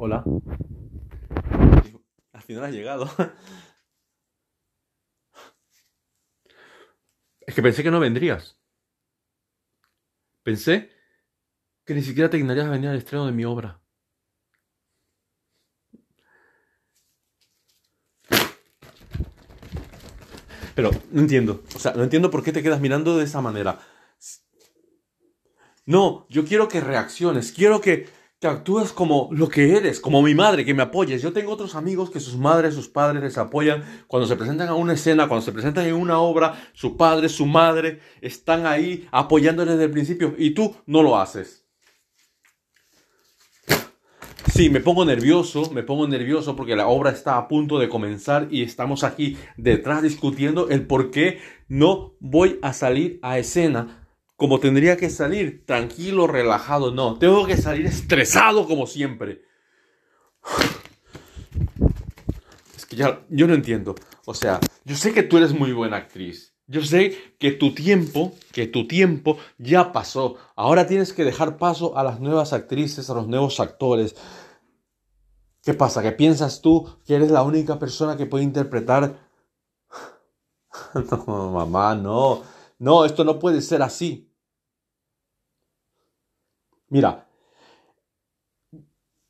Hola. Al final has llegado. Es que pensé que no vendrías. Pensé que ni siquiera te dignarías a venir al estreno de mi obra. Pero no entiendo. O sea, no entiendo por qué te quedas mirando de esa manera. No, yo quiero que reacciones. Quiero que, que actúes como lo que eres, como mi madre, que me apoyes. Yo tengo otros amigos que sus madres, sus padres les apoyan cuando se presentan a una escena, cuando se presentan en una obra, su padre, su madre están ahí apoyándole desde el principio y tú no lo haces. Sí, me pongo nervioso, me pongo nervioso porque la obra está a punto de comenzar y estamos aquí detrás discutiendo el por qué no voy a salir a escena como tendría que salir, tranquilo, relajado. No, tengo que salir estresado como siempre. Es que ya, yo no entiendo. O sea, yo sé que tú eres muy buena actriz. Yo sé que tu tiempo, que tu tiempo ya pasó. Ahora tienes que dejar paso a las nuevas actrices, a los nuevos actores. ¿Qué pasa? ¿Que piensas tú que eres la única persona que puede interpretar? No, mamá, no. No, esto no puede ser así. Mira,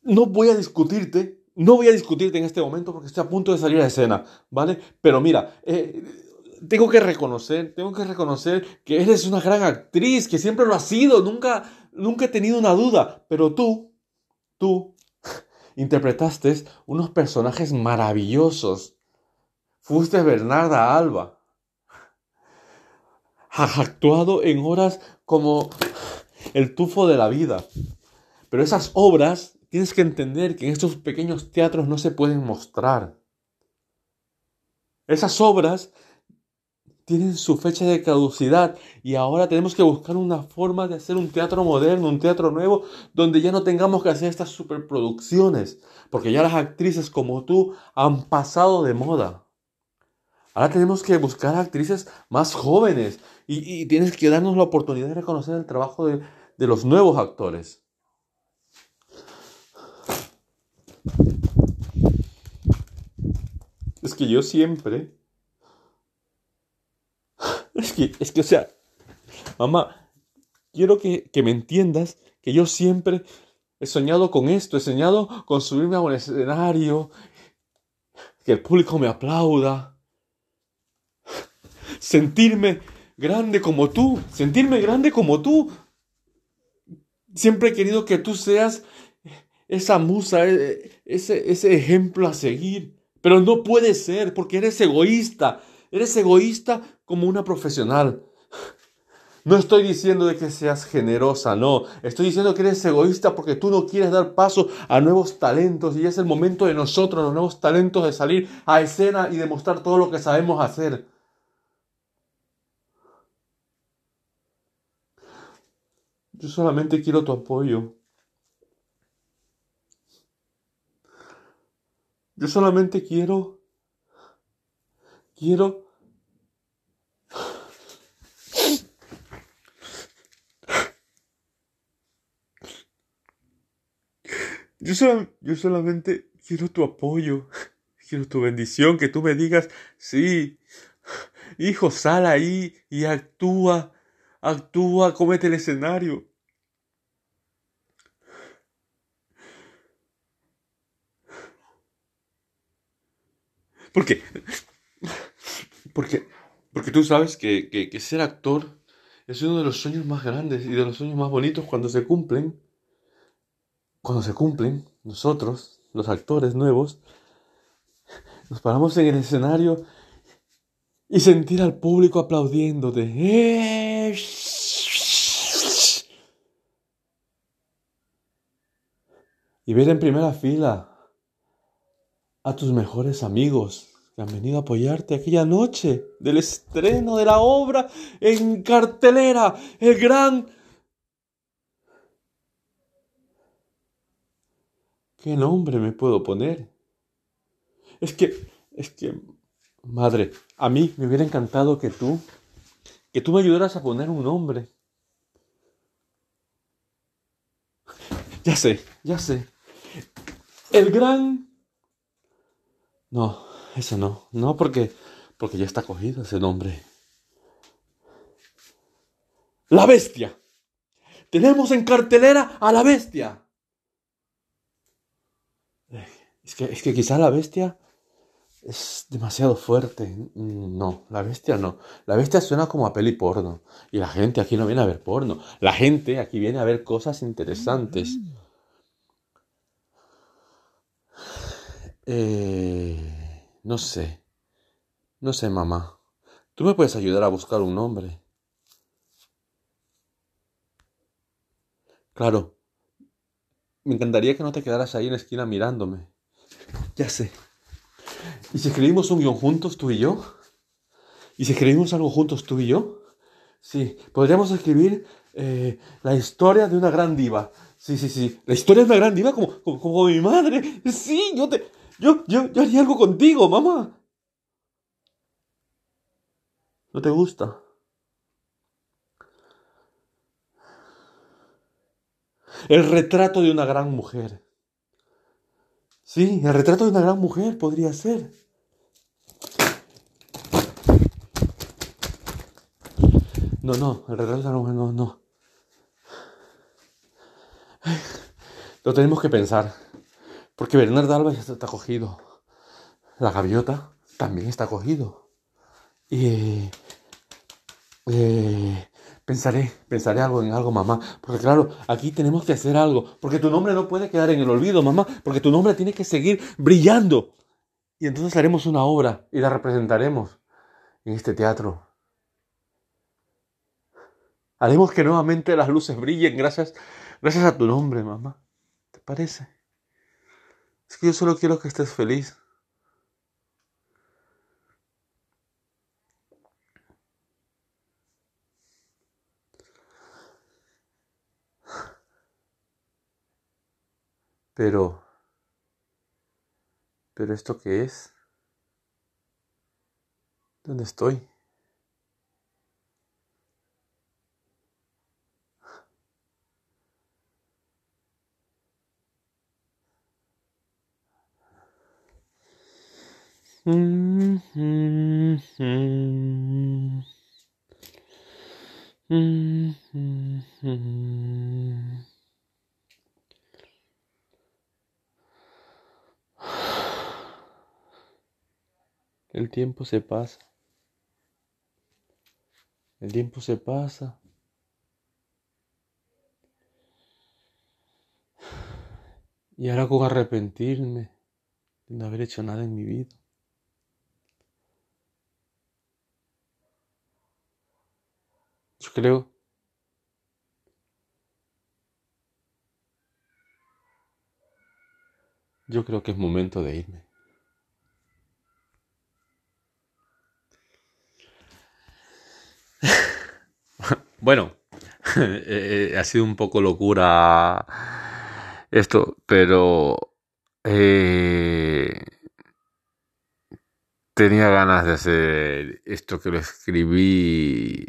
no voy a discutirte, no voy a discutirte en este momento porque estoy a punto de salir a escena, ¿vale? Pero mira, eh, tengo que reconocer, tengo que reconocer que eres una gran actriz, que siempre lo has sido, nunca, nunca he tenido una duda, pero tú, tú, interpretaste unos personajes maravillosos. Fuiste Bernarda Alba. Has actuado en horas como el tufo de la vida. Pero esas obras tienes que entender que en estos pequeños teatros no se pueden mostrar. Esas obras tienen su fecha de caducidad y ahora tenemos que buscar una forma de hacer un teatro moderno, un teatro nuevo, donde ya no tengamos que hacer estas superproducciones, porque ya las actrices como tú han pasado de moda. Ahora tenemos que buscar actrices más jóvenes y, tienes que darnos la oportunidad de reconocer el trabajo de, los nuevos actores. Es que yo siempre es que, es que, o sea, mamá, quiero que, me entiendas que yo siempre he soñado con esto, he soñado con subirme a un escenario, que el público me aplauda, sentirme grande como tú, sentirme grande como tú. Siempre he querido que tú seas esa musa, e, ese, ese ejemplo a seguir, pero no puede ser porque eres egoísta, eres egoísta como una profesional. No estoy diciendo de que seas generosa, no. Estoy diciendo que eres egoísta porque tú no quieres dar paso a nuevos talentos y es el momento de nosotros, los nuevos talentos, de salir a escena y demostrar todo lo que sabemos hacer. Yo solamente quiero tu apoyo. Yo solamente quiero, quiero Yo, yo solamente quiero tu apoyo, quiero tu bendición, que tú me digas, sí, hijo, sal ahí y actúa, actúa, comete el escenario. ¿Por qué? Porque, porque tú sabes que, ser actor es uno de los sueños más grandes y de los sueños más bonitos cuando se cumplen cuando se cumplen, nosotros, los actores nuevos, nos paramos en el escenario y sentir al público aplaudiéndote. Y ver en primera fila a tus mejores amigos que han venido a apoyarte aquella noche del estreno de la obra en cartelera, el gran ¿Qué nombre me puedo poner? Es que, es que, madre, a mí me hubiera encantado que tú, que tú me ayudaras a poner un nombre. Ya sé, ya sé. El gran... No, eso no. No, porque, porque ya está cogido ese nombre. La bestia. Tenemos en cartelera a la bestia. Es que, es que quizá la bestia es demasiado fuerte. No, la bestia no. La bestia suena como a peli porno. Y la gente aquí no viene a ver porno. La gente aquí viene a ver cosas interesantes. Eh, no sé. No sé, mamá. Tú me puedes ayudar a buscar un nombre. Claro. Me encantaría que no te quedaras ahí en la esquina mirándome. Ya sé. ¿Y si escribimos un guion juntos, tú y yo? ¿Y si escribimos algo juntos, tú y yo? Sí, podríamos escribir eh, la historia de una gran diva. Sí, sí, sí. La historia de una gran diva como, como, mi madre. Sí, yo te. Yo, yo, yo haría algo contigo, mamá. ¿No te gusta? El retrato de una gran mujer. Sí, el retrato de una gran mujer podría ser. No, no, el retrato de una mujer no, no. Lo tenemos que pensar. Porque Bernardo Alba ya está cogido. La gaviota también está cogido. Y eh, Pensaré, pensaré algo en algo, mamá. Porque claro, aquí tenemos que hacer algo. Porque tu nombre no puede quedar en el olvido, mamá. Porque tu nombre tiene que seguir brillando. Y entonces haremos una obra y la representaremos en este teatro. Haremos que nuevamente las luces brillen gracias, gracias a tu nombre, mamá. ¿Te parece? Es que yo solo quiero que estés feliz. Pero, pero ¿esto qué es? ¿Dónde estoy? El tiempo se pasa. El tiempo se pasa. Y ahora con arrepentirme de no haber hecho nada en mi vida. Creo Yo creo que es momento de irme. Bueno, eh, ha sido un poco locura esto, pero eh, tenía ganas de hacer esto que lo escribí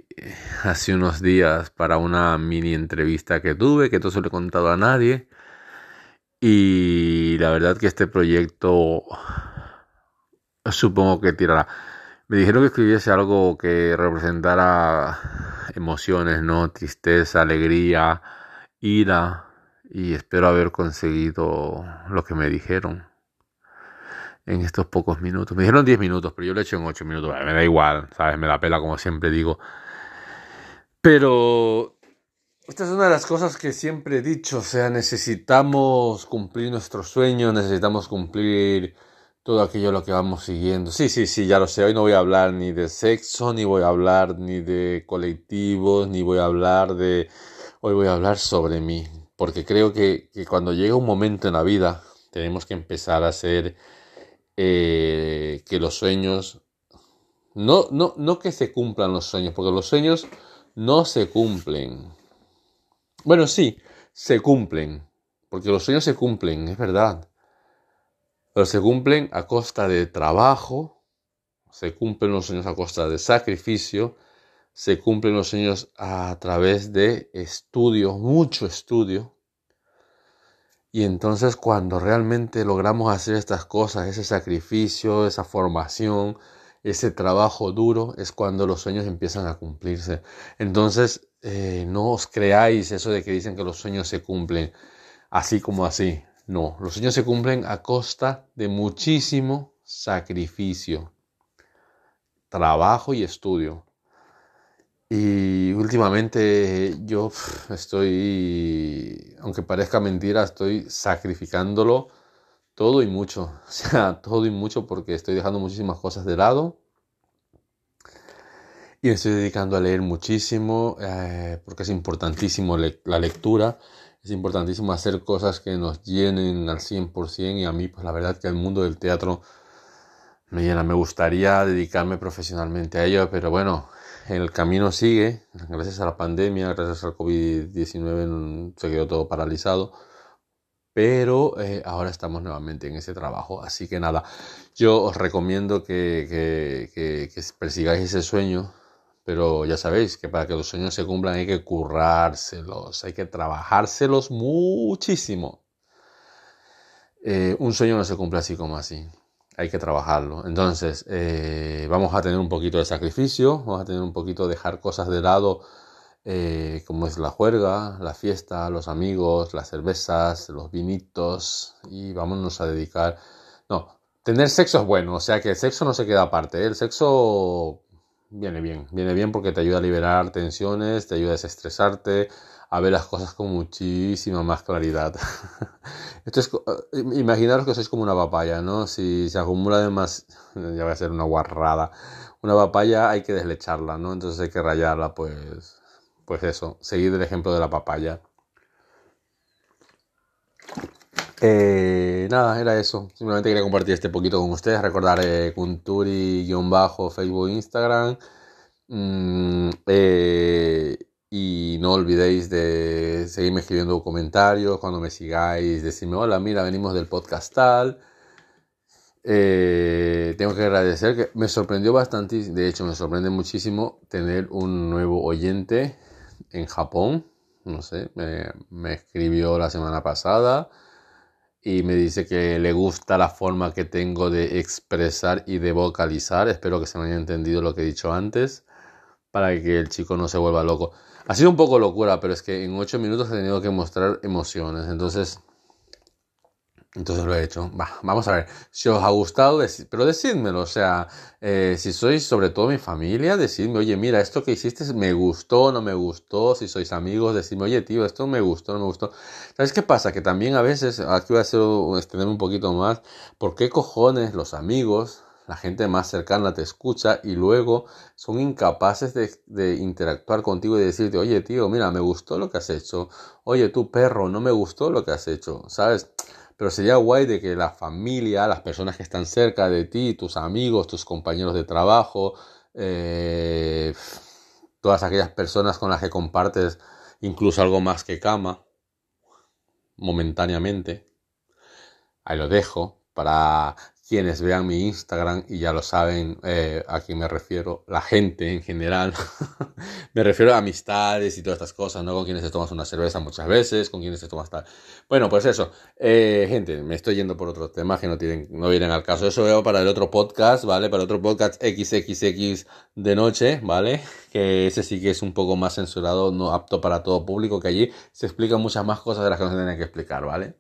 hace unos días para una mini entrevista que tuve, que todo se lo he contado a nadie. Y la verdad que este proyecto supongo que tirará. Me dijeron que escribiese algo que representara emociones, ¿no? Tristeza, alegría, ira. Y espero haber conseguido lo que me dijeron en estos pocos minutos. Me dijeron 10 minutos, pero yo lo he hecho en 8 minutos. Me da igual, ¿sabes? Me da pela, como siempre digo. Pero esta es una de las cosas que siempre he dicho. O sea, necesitamos cumplir nuestros sueños, necesitamos cumplir todo aquello lo que vamos siguiendo. Sí, sí, sí, ya lo sé. Hoy no voy a hablar ni de sexo, ni voy a hablar ni de colectivos, ni voy a hablar de... Hoy voy a hablar sobre mí, porque creo que, cuando llega un momento en la vida tenemos que empezar a hacer eh, que los sueños... No, no, no que se cumplan los sueños, porque los sueños no se cumplen. Bueno, sí, se cumplen, porque los sueños se cumplen, es verdad pero se cumplen a costa de trabajo, se cumplen los sueños a costa de sacrificio, se cumplen los sueños a través de estudio, mucho estudio. Y entonces cuando realmente logramos hacer estas cosas, ese sacrificio, esa formación, ese trabajo duro, es cuando los sueños empiezan a cumplirse. Entonces, eh, no os creáis eso de que dicen que los sueños se cumplen así como así. No, los sueños se cumplen a costa de muchísimo sacrificio, trabajo y estudio. Y últimamente yo estoy, aunque parezca mentira, estoy sacrificándolo todo y mucho. O sea, todo y mucho porque estoy dejando muchísimas cosas de lado. Y me estoy dedicando a leer muchísimo eh, porque es importantísimo la lectura. Es importantísimo hacer cosas que nos llenen al 100% y a mí pues la verdad que el mundo del teatro me llena. Me gustaría dedicarme profesionalmente a ello, pero bueno, el camino sigue, gracias a la pandemia, gracias al COVID-19 se quedó todo paralizado, pero eh, ahora estamos nuevamente en ese trabajo. Así que nada, yo os recomiendo que, persigáis ese sueño, pero ya sabéis que para que los sueños se cumplan hay que currárselos, hay que trabajárselos muchísimo. Eh, un sueño no se cumple así como así hay que trabajarlo. Entonces, eh, vamos a tener un poquito de sacrificio, vamos a tener un poquito de dejar cosas de lado, eh, como es la juerga, la fiesta, los amigos, las cervezas, los vinitos, y vámonos a dedicar. No, tener sexo es bueno, o sea que el sexo no se queda aparte, ¿eh? el sexo viene bien, viene bien porque te ayuda a liberar tensiones, te ayuda a desestresarte, a ver las cosas con muchísima más claridad. Esto es, eh, imaginaros que sois como una papaya, ¿no? Si se acumula además, ya va a ser una guarrada, una papaya hay que deslecharla, ¿no? Entonces hay que rayarla, pues, pues eso, seguir el ejemplo de la papaya. Eh, nada, era eso. Simplemente quería compartir este poquito con ustedes. Recordar eh, Kunturi-Facebook, Instagram. Mm, eh, y no olvidéis de seguirme escribiendo comentarios cuando me sigáis, decirme, hola, mira, venimos del podcast tal. Eh, tengo que agradecer que me sorprendió bastante, de hecho me sorprende muchísimo tener un nuevo oyente en Japón. No sé, me, me escribió la semana pasada y me dice que le gusta la forma que tengo de expresar y de vocalizar. Espero que se me haya entendido lo que he dicho antes para que el chico no se vuelva loco. Ha sido un poco locura, pero es que en ocho minutos he tenido que mostrar emociones. Entonces, entonces lo he hecho. vamos a ver. Si os ha gustado, pero decídmelo. O sea, eh, si sois sobre todo mi familia, decidme, oye, mira, esto que hiciste me gustó, no me gustó. Si sois amigos, decidme, oye, tío, esto me gustó, no me gustó. ¿Sabes qué pasa? Que también a veces, aquí voy a hacer, extender un poquito más. ¿Por qué cojones los amigos la gente más cercana te escucha y luego son incapaces de, interactuar contigo y decirte, oye tío, mira, me gustó lo que has hecho, oye tú perro, no me gustó lo que has hecho, ¿sabes? Pero sería guay de que la familia, las personas que están cerca de ti, tus amigos, tus compañeros de trabajo, eh, todas aquellas personas con las que compartes incluso algo más que cama, momentáneamente, ahí lo dejo, para quienes vean mi Instagram y ya lo saben eh, a quién me refiero, la gente en general, me refiero a amistades y todas estas cosas, ¿no? Con quienes te tomas una cerveza muchas veces, con quienes te tomas tal. Bueno, pues eso, eh, gente, me estoy yendo por otros temas que no, tienen, no vienen al caso. Eso veo para el otro podcast, ¿vale? Para el otro podcast XXX de noche, ¿vale? Que ese sí que es un poco más censurado, no apto para todo público, que allí se explican muchas más cosas de las que no se tienen que explicar, ¿vale?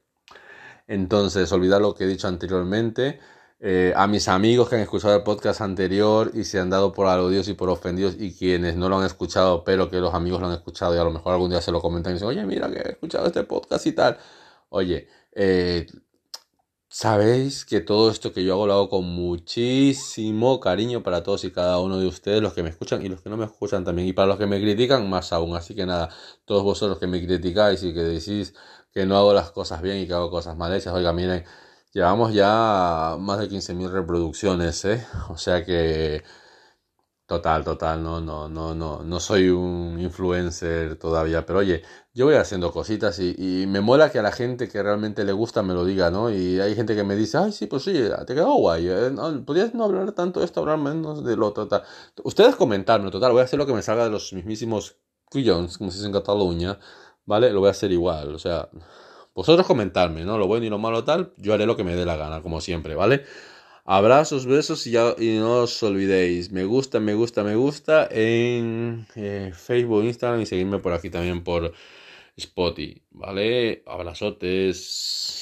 Entonces, olvidar lo que he dicho anteriormente. Eh, a mis amigos que han escuchado el podcast anterior y se han dado por aludidos y por ofendidos y quienes no lo han escuchado, pero que los amigos lo han escuchado y a lo mejor algún día se lo comentan y dicen, oye, mira que he escuchado este podcast y tal. Oye, eh, sabéis que todo esto que yo hago lo hago con muchísimo cariño para todos y cada uno de ustedes, los que me escuchan y los que no me escuchan también. Y para los que me critican, más aún. Así que nada, todos vosotros que me criticáis y que decís que no hago las cosas bien y que hago cosas mal hechas, oiga, miren Llevamos ya más de 15.000 reproducciones, ¿eh? O sea que total, total, no, no, no, no, no soy un influencer todavía, pero oye, yo voy haciendo cositas y, me mola que a la gente que realmente le gusta me lo diga, ¿no? Y hay gente que me dice, ay, sí, pues sí, te quedó guay, ¿eh? podrías no hablar tanto de esto, hablar menos de lo total. Ustedes comentarme, total, voy a hacer lo que me salga de los mismísimos cuyons, como se dice en Cataluña, ¿vale? Lo voy a hacer igual, o sea vosotros comentarme, ¿no? Lo bueno y lo malo tal, yo haré lo que me dé la gana, como siempre, ¿vale? Abrazos, besos y, ya, y no os olvidéis, me gusta, me gusta, me gusta en eh, Facebook, Instagram y seguirme por aquí también por Spotify, ¿vale? Abrazotes.